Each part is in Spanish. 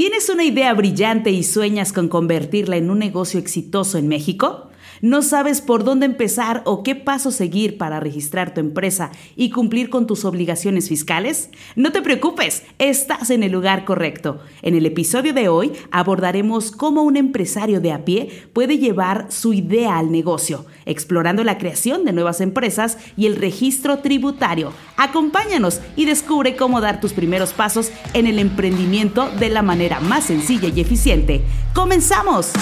¿Tienes una idea brillante y sueñas con convertirla en un negocio exitoso en México? ¿No sabes por dónde empezar o qué paso seguir para registrar tu empresa y cumplir con tus obligaciones fiscales? No te preocupes, estás en el lugar correcto. En el episodio de hoy abordaremos cómo un empresario de a pie puede llevar su idea al negocio, explorando la creación de nuevas empresas y el registro tributario. Acompáñanos y descubre cómo dar tus primeros pasos en el emprendimiento de la manera más sencilla y eficiente. ¡Comenzamos!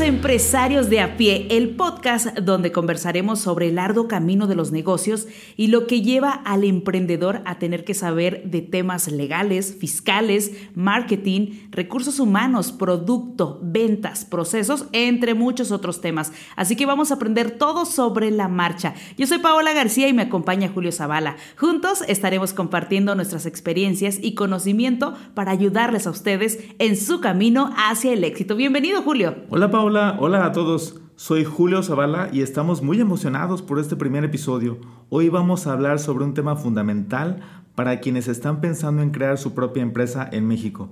Empresarios de a pie, el podcast donde conversaremos sobre el arduo camino de los negocios y lo que lleva al emprendedor a tener que saber de temas legales, fiscales, marketing, recursos humanos, producto, ventas, procesos, entre muchos otros temas. Así que vamos a aprender todo sobre la marcha. Yo soy Paola García y me acompaña Julio Zavala. Juntos estaremos compartiendo nuestras experiencias y conocimiento para ayudarles a ustedes en su camino hacia el éxito. Bienvenido Julio. Hola Paula, hola a todos. Soy Julio Zavala y estamos muy emocionados por este primer episodio. Hoy vamos a hablar sobre un tema fundamental para quienes están pensando en crear su propia empresa en México.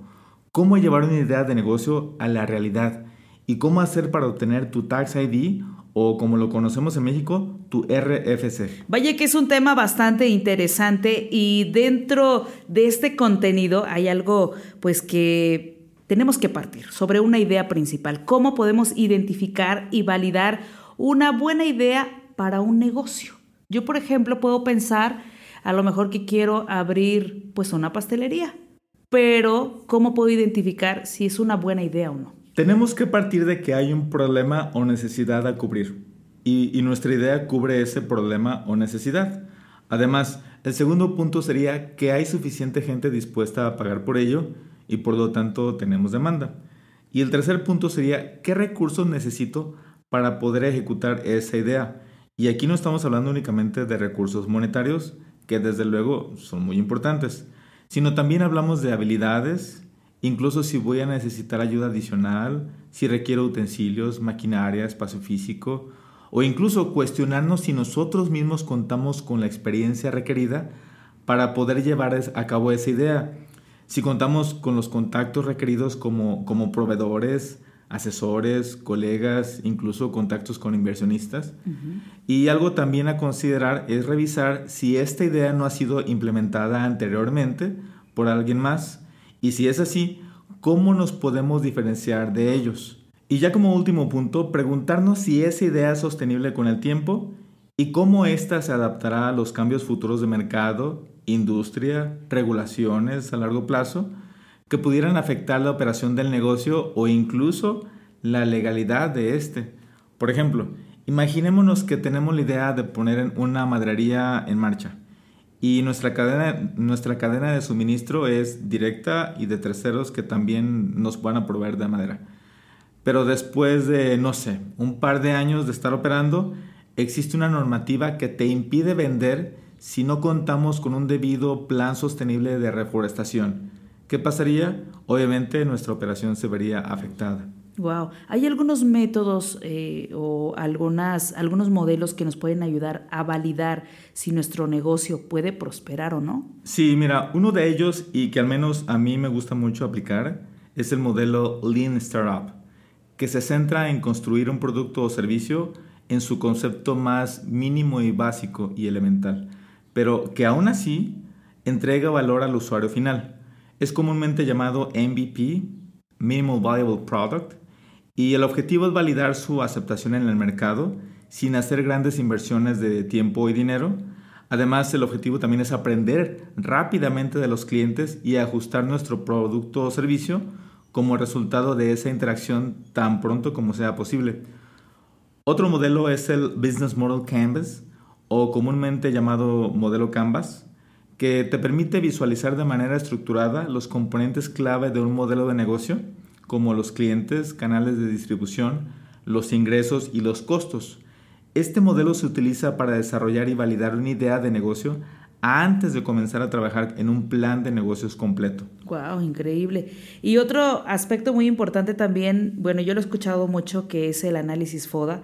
Cómo llevar una idea de negocio a la realidad y cómo hacer para obtener tu Tax ID o como lo conocemos en México, tu RFC. Vaya que es un tema bastante interesante y dentro de este contenido hay algo pues que tenemos que partir sobre una idea principal, cómo podemos identificar y validar una buena idea para un negocio. Yo, por ejemplo, puedo pensar a lo mejor que quiero abrir pues una pastelería, pero ¿cómo puedo identificar si es una buena idea o no? Tenemos que partir de que hay un problema o necesidad a cubrir y, y nuestra idea cubre ese problema o necesidad. Además, el segundo punto sería que hay suficiente gente dispuesta a pagar por ello y por lo tanto tenemos demanda. Y el tercer punto sería, ¿qué recursos necesito para poder ejecutar esa idea? Y aquí no estamos hablando únicamente de recursos monetarios, que desde luego son muy importantes, sino también hablamos de habilidades, incluso si voy a necesitar ayuda adicional, si requiero utensilios, maquinaria, espacio físico, o incluso cuestionarnos si nosotros mismos contamos con la experiencia requerida para poder llevar a cabo esa idea si contamos con los contactos requeridos como, como proveedores, asesores, colegas, incluso contactos con inversionistas. Y algo también a considerar es revisar si esta idea no ha sido implementada anteriormente por alguien más y si es así, cómo nos podemos diferenciar de ellos. Y ya como último punto, preguntarnos si esa idea es sostenible con el tiempo y cómo ésta se adaptará a los cambios futuros de mercado industria, regulaciones a largo plazo que pudieran afectar la operación del negocio o incluso la legalidad de este. Por ejemplo, imaginémonos que tenemos la idea de poner una maderería en marcha y nuestra cadena, nuestra cadena de suministro es directa y de terceros que también nos van a proveer de madera. Pero después de, no sé, un par de años de estar operando, existe una normativa que te impide vender si no contamos con un debido plan sostenible de reforestación. ¿Qué pasaría? Obviamente nuestra operación se vería afectada. Wow. ¿Hay algunos métodos eh, o algunas, algunos modelos que nos pueden ayudar a validar si nuestro negocio puede prosperar o no? Sí, mira, uno de ellos y que al menos a mí me gusta mucho aplicar es el modelo Lean Startup, que se centra en construir un producto o servicio en su concepto más mínimo y básico y elemental pero que aún así entrega valor al usuario final. Es comúnmente llamado MVP, Minimal Viable Product, y el objetivo es validar su aceptación en el mercado sin hacer grandes inversiones de tiempo y dinero. Además, el objetivo también es aprender rápidamente de los clientes y ajustar nuestro producto o servicio como resultado de esa interacción tan pronto como sea posible. Otro modelo es el Business Model Canvas, o comúnmente llamado modelo Canvas, que te permite visualizar de manera estructurada los componentes clave de un modelo de negocio, como los clientes, canales de distribución, los ingresos y los costos. Este modelo se utiliza para desarrollar y validar una idea de negocio antes de comenzar a trabajar en un plan de negocios completo. Wow, increíble. Y otro aspecto muy importante también, bueno, yo lo he escuchado mucho, que es el análisis FODA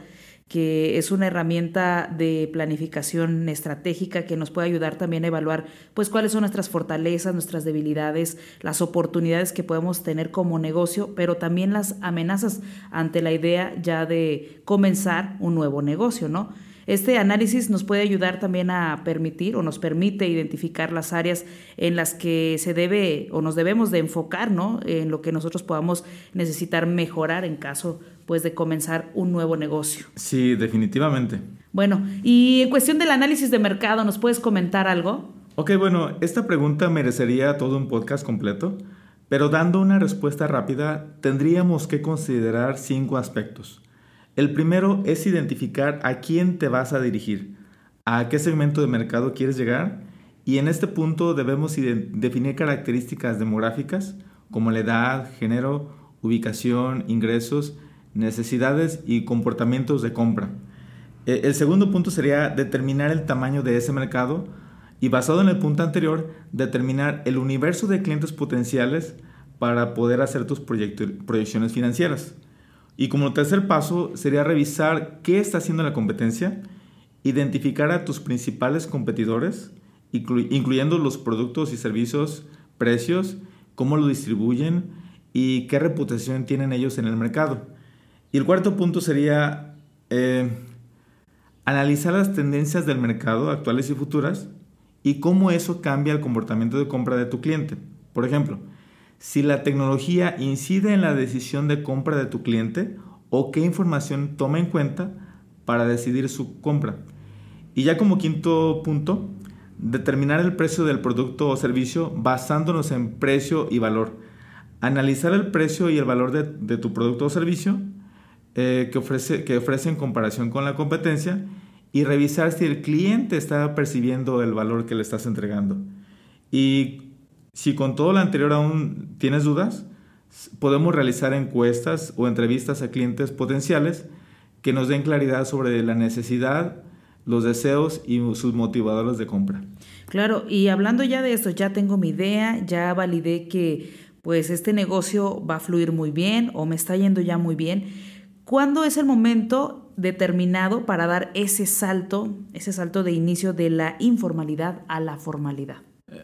que es una herramienta de planificación estratégica que nos puede ayudar también a evaluar pues cuáles son nuestras fortalezas, nuestras debilidades, las oportunidades que podemos tener como negocio, pero también las amenazas ante la idea ya de comenzar un nuevo negocio, ¿no? Este análisis nos puede ayudar también a permitir o nos permite identificar las áreas en las que se debe o nos debemos de enfocar, ¿no? En lo que nosotros podamos necesitar mejorar en caso pues de comenzar un nuevo negocio. Sí, definitivamente. Bueno, y en cuestión del análisis de mercado, ¿nos puedes comentar algo? Ok, bueno, esta pregunta merecería todo un podcast completo, pero dando una respuesta rápida, tendríamos que considerar cinco aspectos. El primero es identificar a quién te vas a dirigir, a qué segmento de mercado quieres llegar y en este punto debemos definir características demográficas como la edad, género, ubicación, ingresos, necesidades y comportamientos de compra. E, el segundo punto sería determinar el tamaño de ese mercado y basado en el punto anterior, determinar el universo de clientes potenciales para poder hacer tus proyecciones financieras. Y como tercer paso sería revisar qué está haciendo la competencia, identificar a tus principales competidores, incluyendo los productos y servicios, precios, cómo lo distribuyen y qué reputación tienen ellos en el mercado. Y el cuarto punto sería eh, analizar las tendencias del mercado actuales y futuras y cómo eso cambia el comportamiento de compra de tu cliente. Por ejemplo, si la tecnología incide en la decisión de compra de tu cliente o qué información toma en cuenta para decidir su compra. Y ya como quinto punto, determinar el precio del producto o servicio basándonos en precio y valor. Analizar el precio y el valor de, tu producto o servicio eh, que, ofrece, que ofrece en comparación con la competencia y revisar si el cliente está percibiendo el valor que le estás entregando. Y si con todo lo anterior aún tienes dudas, podemos realizar encuestas o entrevistas a clientes potenciales que nos den claridad sobre la necesidad, los deseos y sus motivadores de compra. Claro, y hablando ya de esto, ya tengo mi idea, ya validé que pues este negocio va a fluir muy bien o me está yendo ya muy bien. ¿Cuándo es el momento determinado para dar ese salto, ese salto de inicio de la informalidad a la formalidad?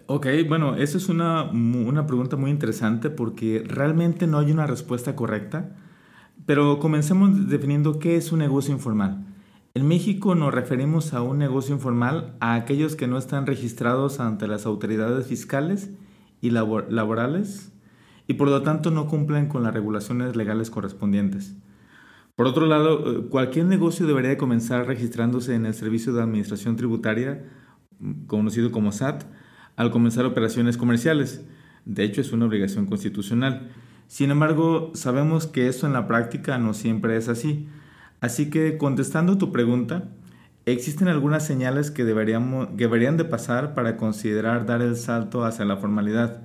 Ok, bueno, esa es una, una pregunta muy interesante porque realmente no hay una respuesta correcta, pero comencemos definiendo qué es un negocio informal. En México nos referimos a un negocio informal a aquellos que no están registrados ante las autoridades fiscales y laborales y por lo tanto no cumplen con las regulaciones legales correspondientes. Por otro lado, eh, cualquier negocio debería comenzar registrándose en el Servicio de Administración Tributaria, conocido como SAT, al comenzar operaciones comerciales. De hecho, es una obligación constitucional. Sin embargo, sabemos que esto en la práctica no siempre es así. Así que, contestando tu pregunta, existen algunas señales que, deberíamos, deberían de pasar para considerar dar el salto hacia la formalidad.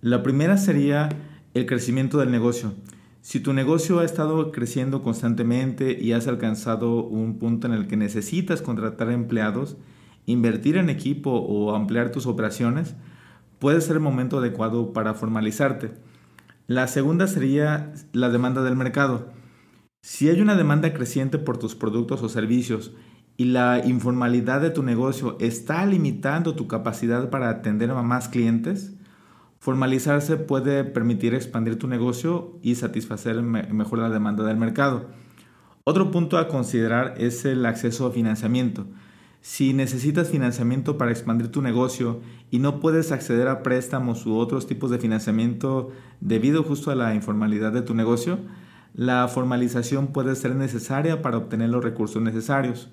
La primera sería el crecimiento del negocio. Si tu negocio ha estado creciendo constantemente y has alcanzado un punto en el que necesitas contratar empleados, invertir en equipo o ampliar tus operaciones, puede ser el momento adecuado para formalizarte. La segunda sería la demanda del mercado. Si hay una demanda creciente por tus productos o servicios y la informalidad de tu negocio está limitando tu capacidad para atender a más clientes, formalizarse puede permitir expandir tu negocio y satisfacer mejor la demanda del mercado. Otro punto a considerar es el acceso a financiamiento. Si necesitas financiamiento para expandir tu negocio y no puedes acceder a préstamos u otros tipos de financiamiento debido justo a la informalidad de tu negocio, la formalización puede ser necesaria para obtener los recursos necesarios.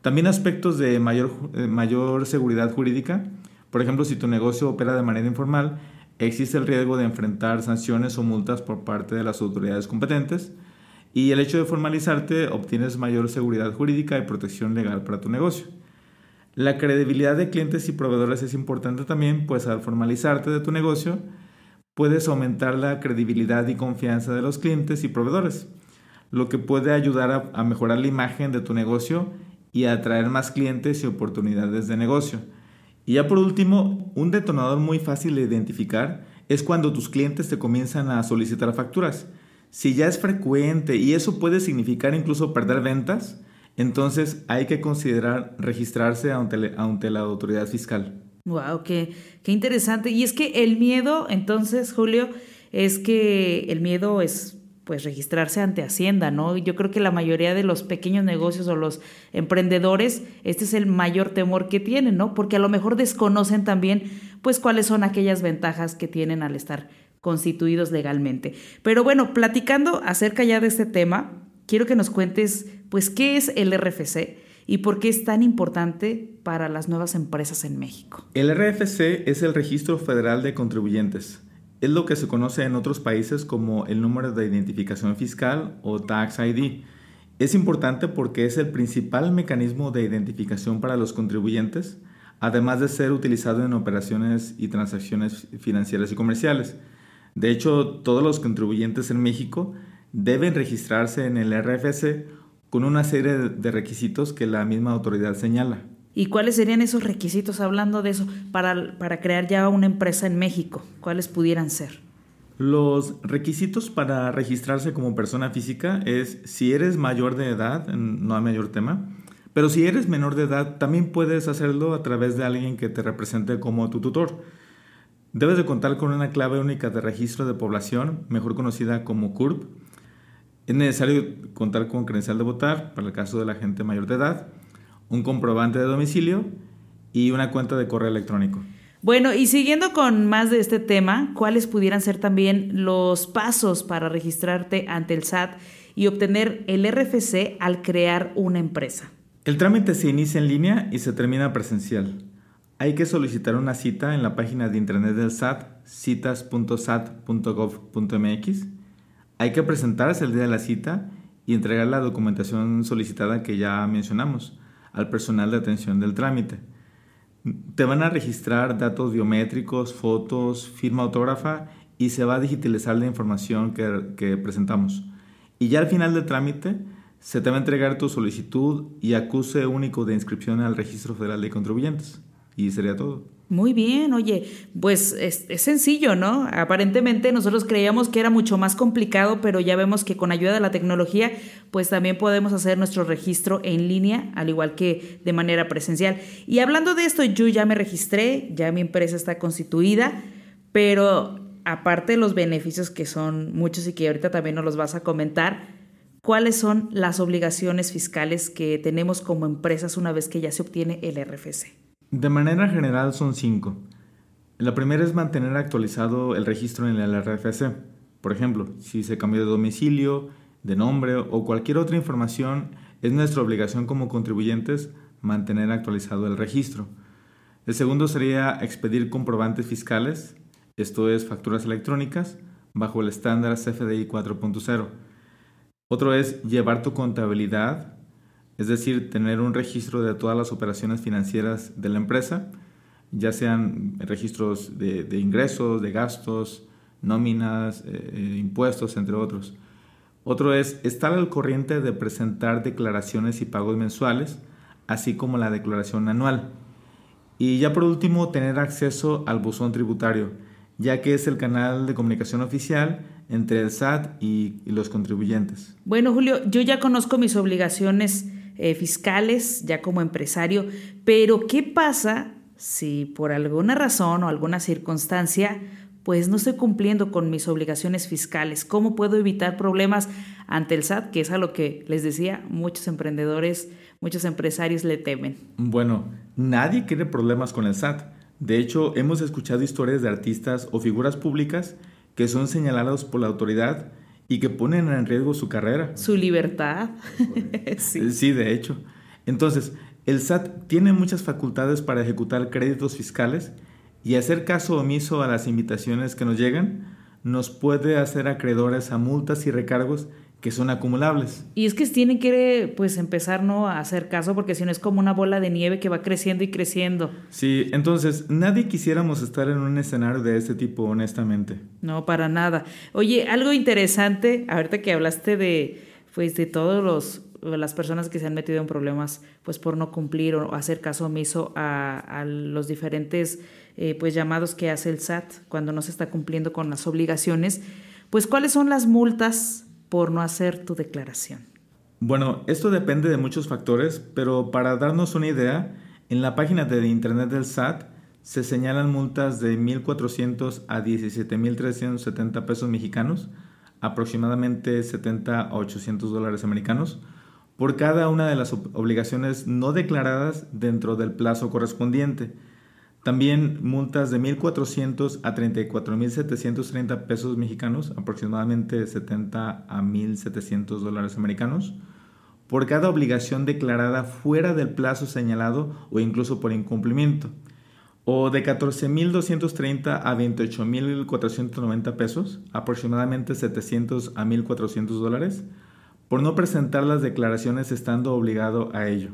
También aspectos de mayor, eh, mayor seguridad jurídica. Por ejemplo, si tu negocio opera de manera informal, existe el riesgo de enfrentar sanciones o multas por parte de las autoridades competentes. Y el hecho de formalizarte obtienes mayor seguridad jurídica y protección legal para tu negocio. La credibilidad de clientes y proveedores es importante también, pues al formalizarte de tu negocio, puedes aumentar la credibilidad y confianza de los clientes y proveedores, lo que puede ayudar a, mejorar la imagen de tu negocio y a atraer más clientes y oportunidades de negocio. Y ya por último, un detonador muy fácil de identificar es cuando tus clientes te comienzan a solicitar facturas. Si ya es frecuente y eso puede significar incluso perder ventas, entonces hay que considerar registrarse ante, la autoridad fiscal. Wow, qué, interesante. Y es que el miedo, entonces, Julio, es que el miedo es pues registrarse ante Hacienda, ¿no? Yo creo que la mayoría de los pequeños negocios o los emprendedores, este es el mayor temor que tienen, ¿no? Porque a lo mejor desconocen también, pues, cuáles son aquellas ventajas que tienen al estar constituidos legalmente. Pero bueno, platicando acerca ya de este tema, quiero que nos cuentes, pues, qué es el RFC y por qué es tan importante para las nuevas empresas en México. El RFC es el Registro Federal de Contribuyentes es lo que se conoce en otros países como el número de identificación fiscal o Tax ID. Es importante porque es el principal mecanismo de identificación para los contribuyentes, además de ser utilizado en operaciones y transacciones financieras y comerciales. De hecho, todos los contribuyentes en México deben registrarse en el RFC con una serie de requisitos que la misma autoridad señala. ¿Y cuáles serían esos requisitos, hablando de eso, para, para crear ya una empresa en México? ¿Cuáles pudieran ser? Los requisitos para registrarse como persona física es si eres mayor de edad, no hay mayor tema, pero si eres menor de edad también puedes hacerlo a través de alguien que te represente como tu tutor. Debes de contar con una clave única de registro de población, mejor conocida como CURP. Es necesario contar con credencial de votar para el caso de la gente mayor de edad un comprobante de domicilio y una cuenta de correo electrónico. Bueno, y siguiendo con más de este tema, ¿cuáles pudieran ser también los pasos para registrarte ante el SAT y obtener el RFC al crear una empresa? El trámite se inicia en línea y se termina presencial. Hay que solicitar una cita en la página de internet del SAT, citas.sat.gov.mx. Hay que presentarse el día de la cita y entregar la documentación solicitada que ya mencionamos al personal de atención del trámite. Te van a registrar datos biométricos, fotos, firma autógrafa y se va a digitalizar la información que, presentamos. Y ya al final del trámite se te va a entregar tu solicitud y acuse único de inscripción al Registro Federal de Contribuyentes. Y sería todo. Muy bien, oye, pues es, sencillo, ¿no? Aparentemente nosotros creíamos que era mucho más complicado, pero ya vemos que con ayuda de la tecnología, pues también podemos hacer nuestro registro en línea, al igual que de manera presencial. Y hablando de esto, yo ya me registré, ya mi empresa está constituida, pero aparte de los beneficios que son muchos y que ahorita también nos los vas a comentar, ¿cuáles son las obligaciones fiscales que tenemos como empresas una vez que ya se obtiene el RFC? De manera general son cinco. La primera es mantener actualizado el registro en el RFC. Por ejemplo, si se cambió de domicilio, de nombre o cualquier otra información, es nuestra obligación como contribuyentes mantener actualizado el registro. El segundo sería expedir comprobantes fiscales, esto es facturas electrónicas, bajo el estándar CFDI 4.0. Otro es llevar tu contabilidad es decir, tener un registro de todas las operaciones financieras de la empresa, ya sean registros de, ingresos, de gastos, nóminas, eh, eh, impuestos, entre otros. Otro es estar al corriente de presentar declaraciones y pagos mensuales, así como la declaración anual. Y ya por último, tener acceso al buzón tributario, ya que es el canal de comunicación oficial entre el SAT y los contribuyentes. Bueno, Julio, yo ya conozco mis obligaciones eh, fiscales ya como empresario, pero ¿qué pasa si por alguna razón o alguna circunstancia pues no estoy cumpliendo con mis obligaciones fiscales? ¿Cómo puedo evitar problemas ante el SAT? Que es a lo que les decía, muchos emprendedores, muchos empresarios le temen. Bueno, nadie quiere problemas con el SAT. De hecho, hemos escuchado historias de artistas o figuras públicas que son señalados por la autoridad y que ponen en riesgo su carrera. Su libertad. sí. sí, de hecho. Entonces, el SAT tiene muchas facultades para ejecutar créditos fiscales y hacer caso omiso a las invitaciones que nos llegan nos puede hacer acreedores a multas y recargos que son acumulables. Y es que tienen que pues empezar ¿no? a hacer caso porque si no es como una bola de nieve que va creciendo y creciendo. Sí, entonces nadie quisiéramos estar en un escenario de este tipo, honestamente. No, para nada. Oye, algo interesante, ahorita que hablaste de pues de todos los las personas que se han metido en problemas pues por no cumplir o hacer caso omiso a, los diferentes eh, pues llamados que hace el SAT cuando no se está cumpliendo con las obligaciones, pues cuáles son las multas por no hacer tu declaración. Bueno, esto depende de muchos factores, pero para darnos una idea, en la página de internet del SAT se señalan multas de 1.400 a 17.370 pesos mexicanos, aproximadamente 70 a 800 dólares americanos, por cada una de las obligaciones no declaradas dentro del plazo correspondiente. También multas de 1.400 a 34.730 pesos mexicanos, aproximadamente 70 a 1.700 dólares americanos, por cada obligación declarada fuera del plazo señalado o incluso por incumplimiento o de 14.230 a 28.490 pesos, aproximadamente 700 a 1.400 dólares, por no presentar las declaraciones estando obligado a ello.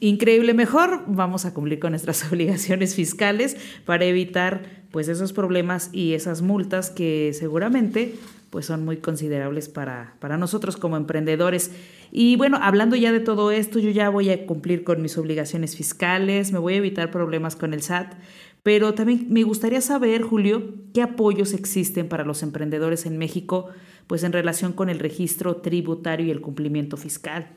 Increíble, mejor vamos a cumplir con nuestras obligaciones fiscales para evitar pues esos problemas y esas multas que seguramente pues son muy considerables para, para nosotros como emprendedores. Y bueno, hablando ya de todo esto, yo ya voy a cumplir con mis obligaciones fiscales, me voy a evitar problemas con el SAT, pero también me gustaría saber, Julio, qué apoyos existen para los emprendedores en México, pues en relación con el registro tributario y el cumplimiento fiscal.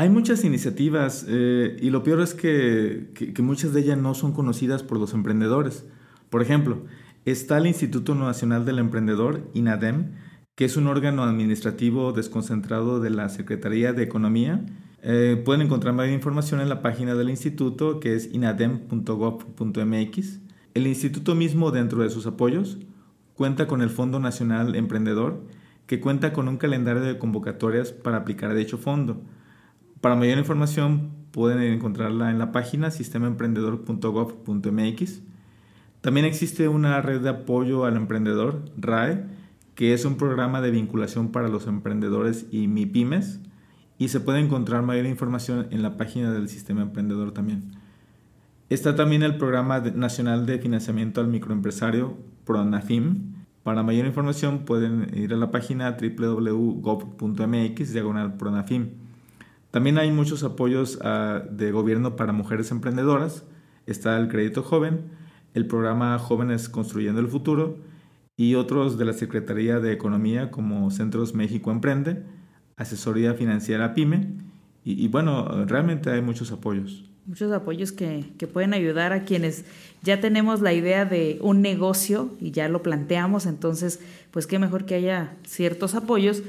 Hay muchas iniciativas eh, y lo peor es que, muchas de ellas no son conocidas por los emprendedores. Por ejemplo, está el Instituto Nacional del Emprendedor, INADEM, que es un órgano administrativo desconcentrado de la Secretaría de Economía. Eh, pueden encontrar más información en la página del instituto que es inadem.gov.mx. El instituto mismo dentro de sus apoyos cuenta con el Fondo Nacional Emprendedor que cuenta con un calendario de convocatorias para aplicar dicho fondo. Para mayor información pueden encontrarla en la página sistemaemprendedor.gov.mx. También existe una red de apoyo al emprendedor, RAE, que es un programa de vinculación para los emprendedores y MIPIMES y se puede encontrar mayor información en la página del Sistema Emprendedor también. Está también el Programa Nacional de Financiamiento al Microempresario, PRONAFIM. Para mayor información pueden ir a la página www.gov.mx diagonal PRONAFIM. También hay muchos apoyos ah, de gobierno para mujeres emprendedoras. Está el Crédito Joven, el programa Jóvenes Construyendo el Futuro, y otros de la Secretaría de Economía como Centros México Emprende, Asesoría Financiera PYME y, bueno, realmente hay muchos apoyos. Muchos apoyos que, que, pueden ayudar a quienes ya tenemos la idea de un negocio y ya lo planteamos, entonces, pues qué mejor que haya ciertos apoyos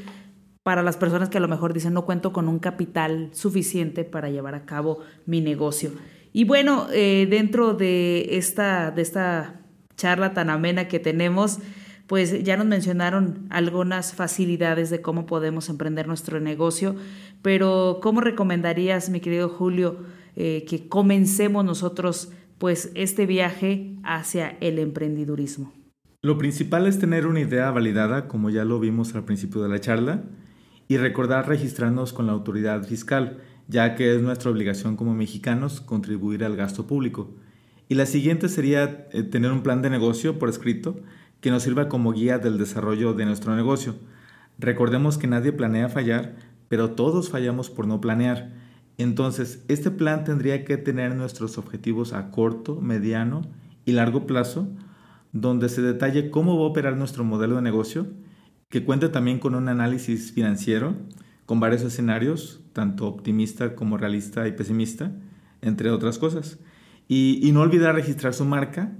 para las personas que a lo mejor dicen no cuento con un capital suficiente para llevar a cabo mi negocio. Y bueno, eh, dentro de esta, de esta charla tan amena que tenemos, pues ya nos mencionaron algunas facilidades de cómo podemos emprender nuestro negocio, pero ¿cómo recomendarías, mi querido Julio, eh, que comencemos nosotros pues este viaje hacia el emprendidurismo? Lo principal es tener una idea validada, como ya lo vimos al principio de la charla, y recordar registrarnos con la autoridad fiscal, ya que es nuestra obligación como mexicanos contribuir al gasto público. Y la siguiente sería eh, tener un plan de negocio por escrito que nos sirva como guía del desarrollo de nuestro negocio. Recordemos que nadie planea fallar, pero todos fallamos por no planear. Entonces, este plan tendría que tener nuestros objetivos a corto, mediano y largo plazo, donde se detalle cómo va a operar nuestro modelo de negocio, que cuente también con un análisis financiero, con varios escenarios, tanto optimista como realista y pesimista, entre otras cosas. Y, y no olvidar registrar su marca,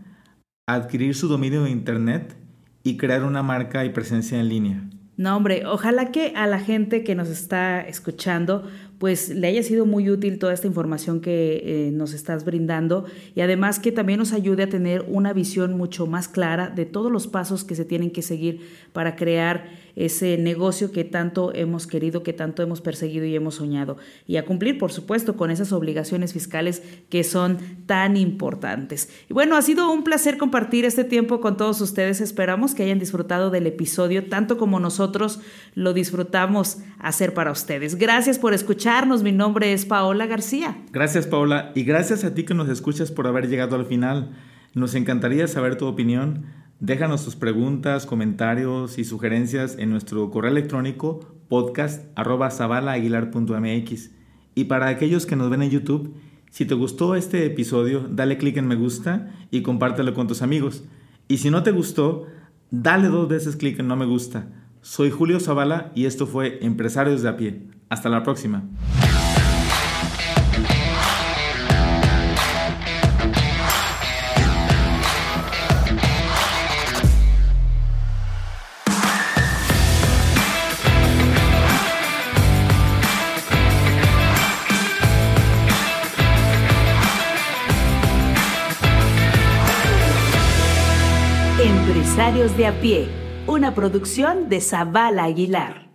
adquirir su dominio de Internet y crear una marca y presencia en línea. No, hombre, ojalá que a la gente que nos está escuchando pues le haya sido muy útil toda esta información que eh, nos estás brindando y además que también nos ayude a tener una visión mucho más clara de todos los pasos que se tienen que seguir para crear ese negocio que tanto hemos querido, que tanto hemos perseguido y hemos soñado. Y a cumplir, por supuesto, con esas obligaciones fiscales que son tan importantes. Y bueno, ha sido un placer compartir este tiempo con todos ustedes. Esperamos que hayan disfrutado del episodio tanto como nosotros lo disfrutamos hacer para ustedes. Gracias por escucharnos. Mi nombre es Paola García. Gracias, Paola. Y gracias a ti que nos escuchas por haber llegado al final. Nos encantaría saber tu opinión Déjanos tus preguntas, comentarios y sugerencias en nuestro correo electrónico podcast.zabalaaguilar.mx. Y para aquellos que nos ven en YouTube, si te gustó este episodio, dale clic en me gusta y compártelo con tus amigos. Y si no te gustó, dale dos veces clic en no me gusta. Soy Julio Zavala y esto fue Empresarios de a pie. Hasta la próxima. De a pie, una producción de Zabala Aguilar.